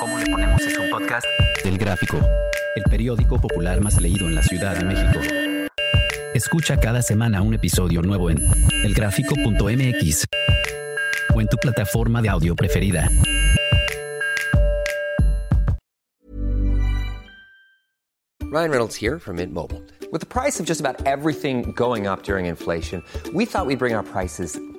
¿Cómo le ponemos es un podcast? El Gráfico, el periódico popular más leído en la Ciudad de México. Escucha cada semana un episodio nuevo en elgráfico.mx o en tu plataforma de audio preferida. Ryan Reynolds here from Mint Mobile. With the price of just about everything going up during inflation, we thought we'd bring our prices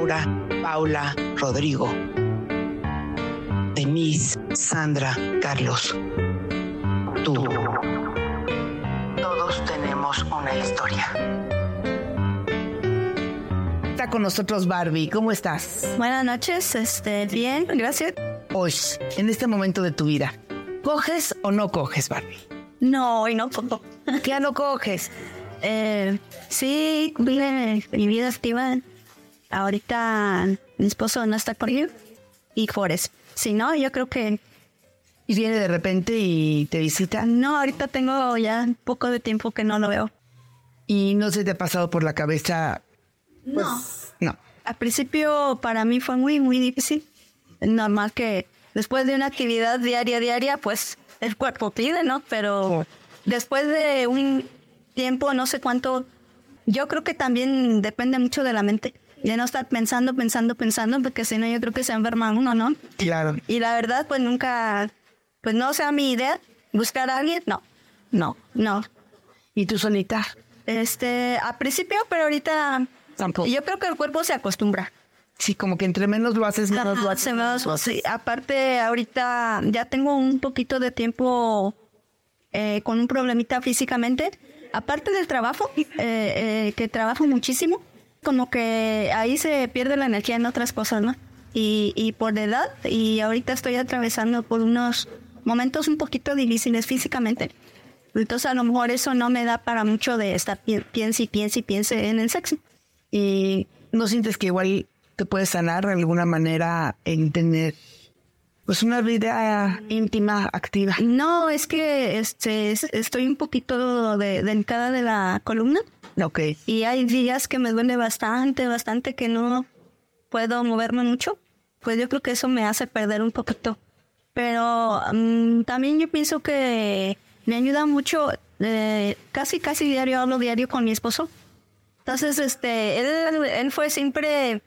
Laura, Paula, Rodrigo, Denise, Sandra, Carlos. Tú. Todos tenemos una historia. Está con nosotros Barbie. ¿Cómo estás? Buenas noches, este, bien, gracias. Hoy, en este momento de tu vida, ¿coges o no coges, Barbie? No, hoy no poco. ¿Qué no coges? Eh, sí, vive mi vida activa. Ahorita mi esposo no está conmigo y por eso. Si no, yo creo que Y viene de repente y te visita no, ahorita tengo ya un poco de tiempo que no lo veo. y no se te ha pasado por la cabeza. Pues, No. no. Al principio para mí fue muy, muy difícil. Normal que después de una actividad diaria, diaria, pues el cuerpo pide, ¿no? Pero después de un tiempo, no sé cuánto, yo creo que también depende mucho de la mente. De no estar pensando, pensando, pensando, porque si no yo creo que se enferma uno, ¿no? Claro. Y la verdad, pues nunca, pues no sea mi idea buscar a alguien, no, no, no. ¿Y tú solita? Este, a principio, pero ahorita Tampoco. yo creo que el cuerpo se acostumbra. Sí, como que entre menos lo haces, menos lo haces. sí, aparte, ahorita ya tengo un poquito de tiempo eh, con un problemita físicamente. Aparte del trabajo, eh, eh, que trabajo muchísimo, como que ahí se pierde la energía en otras cosas, ¿no? Y, y por la edad, y ahorita estoy atravesando por unos momentos un poquito difíciles físicamente. Entonces a lo mejor eso no me da para mucho de estar pi- piense y piense y piense en el sexo. ¿Y no sientes que igual te puedes sanar de alguna manera en tener pues una vida íntima, activa? No, es que este, es- estoy un poquito de, delicada de la columna Ok. y hay días que me duele bastante, bastante que no puedo moverme mucho. Pues yo creo que eso me hace perder un poquito. Pero mm, también yo pienso que me ayuda mucho, eh, casi, casi diario, hablo diario con mi esposo. Entonces, este, él, él fue siempre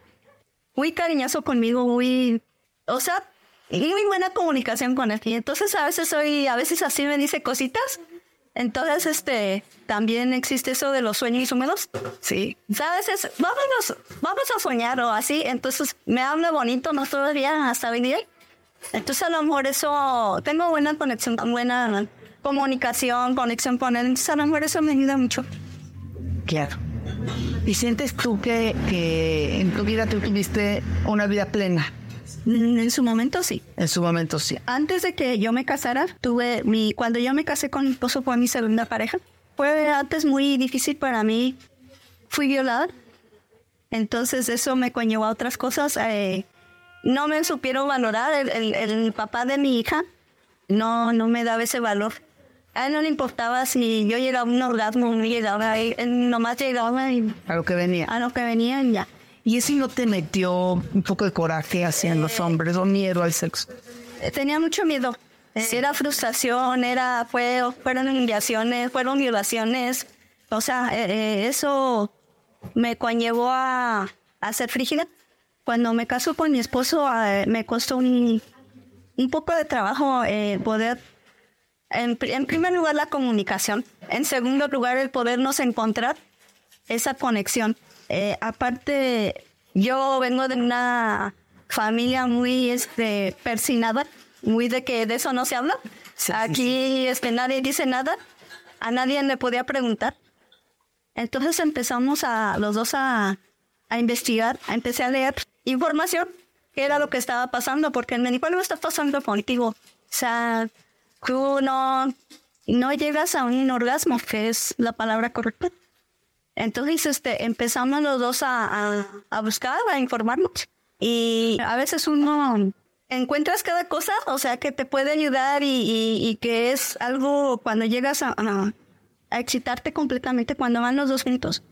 muy cariñoso conmigo, muy, o sea, muy buena comunicación con él. Y entonces a veces soy, a veces así me dice cositas. Entonces, este, también existe eso de los sueños húmedos. Sí. ¿Sabes? Es, vámonos, vamos a soñar o así. Entonces me habla bonito, no todavía hasta día. Entonces a lo mejor eso, tengo buena conexión, buena comunicación, conexión con él. Entonces a lo mejor eso me ayuda mucho. Claro. ¿Y sientes tú que, que en tu vida tú tuviste una vida plena? Mm, En su momento sí. En su momento sí. Antes de que yo me casara, tuve mi, cuando yo me casé con mi esposo fue mi segunda pareja. Fue antes muy difícil para mí. Fui violada. Entonces eso me conllevó a otras cosas. eh, no me supieron valorar. El, el- el papá de mi hija no, no me daba ese valor. A él no le importaba si yo llegaba a un orgasmo no llegaba. Él nomás llegaba y A lo que venía. a lo que venía y ya. ¿Y eso no te metió un poco de coraje hacia los hombres o miedo al sexo? Eh, Tenía mucho miedo. Eh, Era frustración, era, fue, fueron humillaciones, fueron violaciones. O sea, eh, eh, eso me conllevó a, a ser frígida. cuando me caso con mi esposo, eh, me costó un, un poco de trabajo eh, poder, en, en primer lugar, la comunicación. En segundo lugar, el podernos encontrar esa conexión. Eh, aparte, yo vengo de una familia muy este, persinada, muy de que de eso no se habla. Aquí Este, nadie dice nada, a nadie le podía preguntar. Entonces empezamos a los dos a, a investigar, empecé a leer información, qué era lo que estaba pasando, porque me dijo, algo está pasando contigo. O sea, tú no, no llegas a un orgasmo, que es la palabra correcta. Entonces este, empezamos los dos a, a, a buscar, a informarnos. Y a veces uno encuentras cada cosa, o sea, que te puede ayudar y, y, y que es algo cuando llegas a, a, a, excitarte completamente cuando van los dos juntos.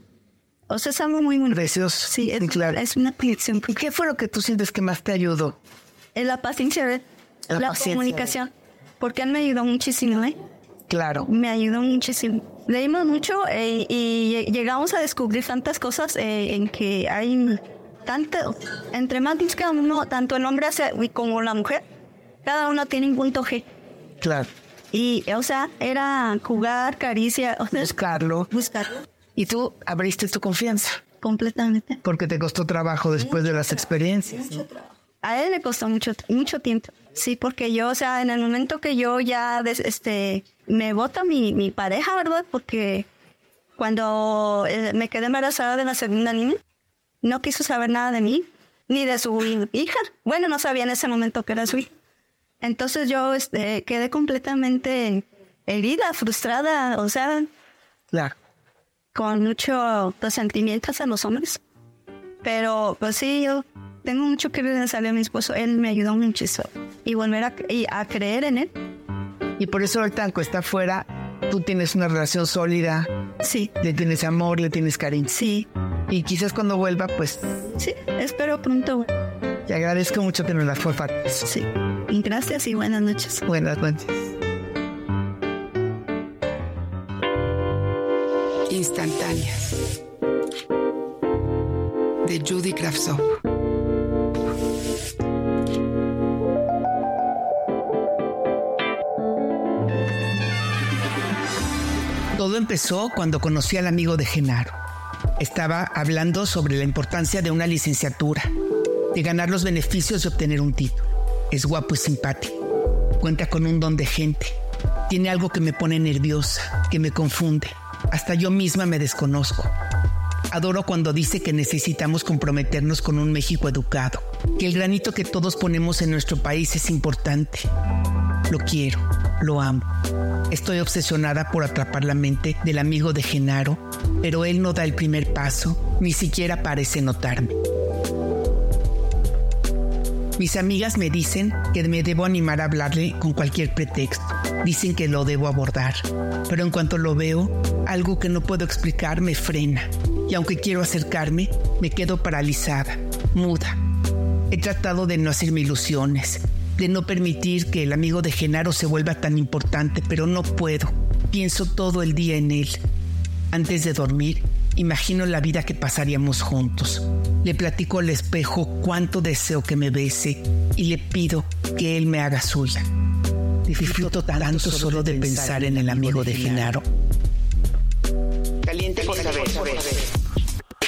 O sea, es algo muy bueno. Precioso. Sí, es, claro. es una conexión. ¿Qué fue lo que tú sientes que más te ayudó? Es la paciencia, ¿eh? La la, paciencia. comunicación. Porque él me ayudó muchísimo, ¿eh? Claro. Me ayudó muchísimo. Leímos mucho eh, y llegamos a descubrir tantas cosas eh, en que hay tanto, entre más busca uno, tanto el hombre como la mujer, cada uno tiene un punto G. Claro. Y, o sea, era jugar, caricia, o sea, Buscarlo. buscarlo Y tú abriste tu confianza. completamente. Porque te costó trabajo después de las experiencias. ¿no? A él le costó mucho, mucho tiempo. Sí, porque yo, o sea, en el momento que yo ya, des- este, me vota mi, mi pareja, ¿verdad? Porque cuando eh, me quedé embarazada de la segunda niña, no quiso saber nada de mí, ni de su hija. Bueno, no sabía en ese momento que era su hija. Entonces yo, este, quedé completamente herida, frustrada, o sea, Claro. con mucho resentimiento hacia los hombres. Pero pues sí, yo tengo mucho que agradecerle a mi esposo. Él me ayudó muchísimo. Y volver a, y a creer en él. Y por eso ahorita, aunque está afuera, tú tienes una relación sólida, Sí, le tienes amor, le tienes cariño. sí, Y quizás cuando vuelva, pues sí. Espero pronto. te agradezco mucho que nos las compartas. Sí. Y gracias y buenas noches. Buenas noches. Instantáneas. De Judy Kravtsov. Todo empezó cuando conocí al amigo de Genaro. Estaba hablando sobre la importancia de una licenciatura, de ganar los beneficios de obtener un título. Es guapo y simpático. Cuenta con un don de gente. Tiene algo que me pone nerviosa, que me confunde. Hasta yo misma me desconozco. Adoro cuando dice que necesitamos comprometernos con un México educado, que el granito que todos ponemos en nuestro país es importante. Lo quiero, lo amo. Estoy obsesionada por atrapar la mente del amigo de Genaro, pero él no da el primer paso, ni siquiera parece notarme. Mis amigas me dicen que me debo animar a hablarle con cualquier pretexto. Dicen que lo debo abordar, pero en cuanto lo veo, algo que no puedo explicar me frena. Y aunque quiero acercarme, me quedo paralizada, muda. He tratado de no hacerme ilusiones, de no permitir que el amigo de Genaro se vuelva tan importante, pero no puedo. Pienso todo el día en él. Antes de dormir, imagino la vida que pasaríamos juntos. Le platico al espejo cuánto deseo que me bese y le pido que él me haga suya. Disfruto tanto solo de pensar en el amigo de Genaro.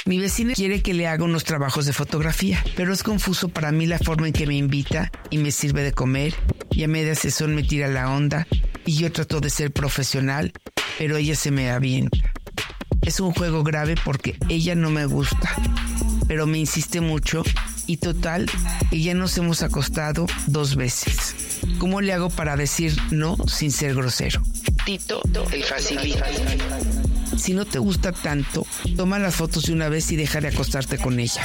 Mi vecina quiere que le haga unos trabajos de fotografía, pero es confuso para mí la forma en que me invita y me sirve de comer y a media sesión me tira la onda y yo trato de ser profesional, pero ella se me avienta. Es un juego grave porque ella no me gusta, pero me insiste mucho y total, y ya nos hemos acostado dos veces. ¿Cómo le hago para decir no sin ser grosero? Tito, el facilita. Si no te gusta tanto, toma las fotos de una vez y deja de acostarte con ella.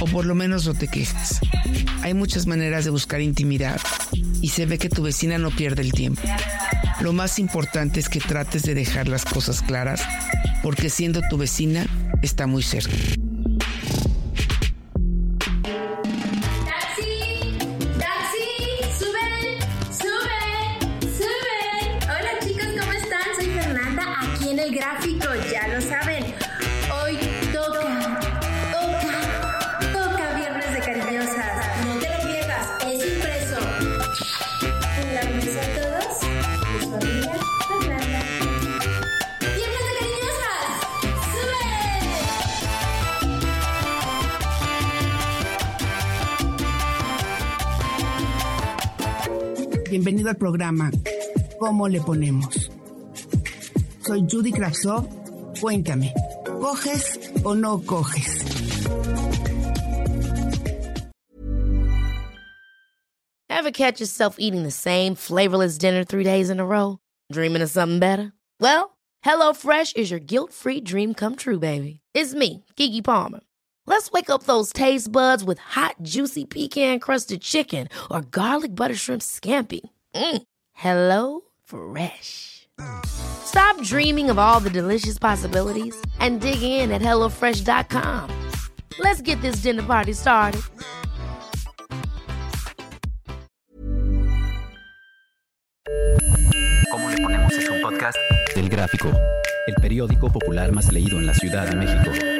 O por lo menos no te quejes. Hay muchas maneras de buscar intimidad y se ve que tu vecina no pierde el tiempo. Lo más importante es que trates de dejar las cosas claras porque siendo tu vecina está muy cerca. Bienvenido al programa ¿Cómo le ponemos? Soy Judy Kravsov. Cuéntame, ¿coges o no coges? Ever catch yourself eating the same flavorless dinner three days in a row? Dreaming of something better? Well, HelloFresh is your guilt-free dream come true, baby. It's me, Kiki Palmer. Let's wake up those taste buds with hot, juicy pecan-crusted chicken or garlic butter shrimp scampi. Mm. Hello Fresh. Stop dreaming of all the delicious possibilities and dig in at HelloFresh.com. Let's get this dinner party started. ¿Cómo le ponemos es un podcast? Del Gráfico, el periódico popular más leído en la Ciudad de México.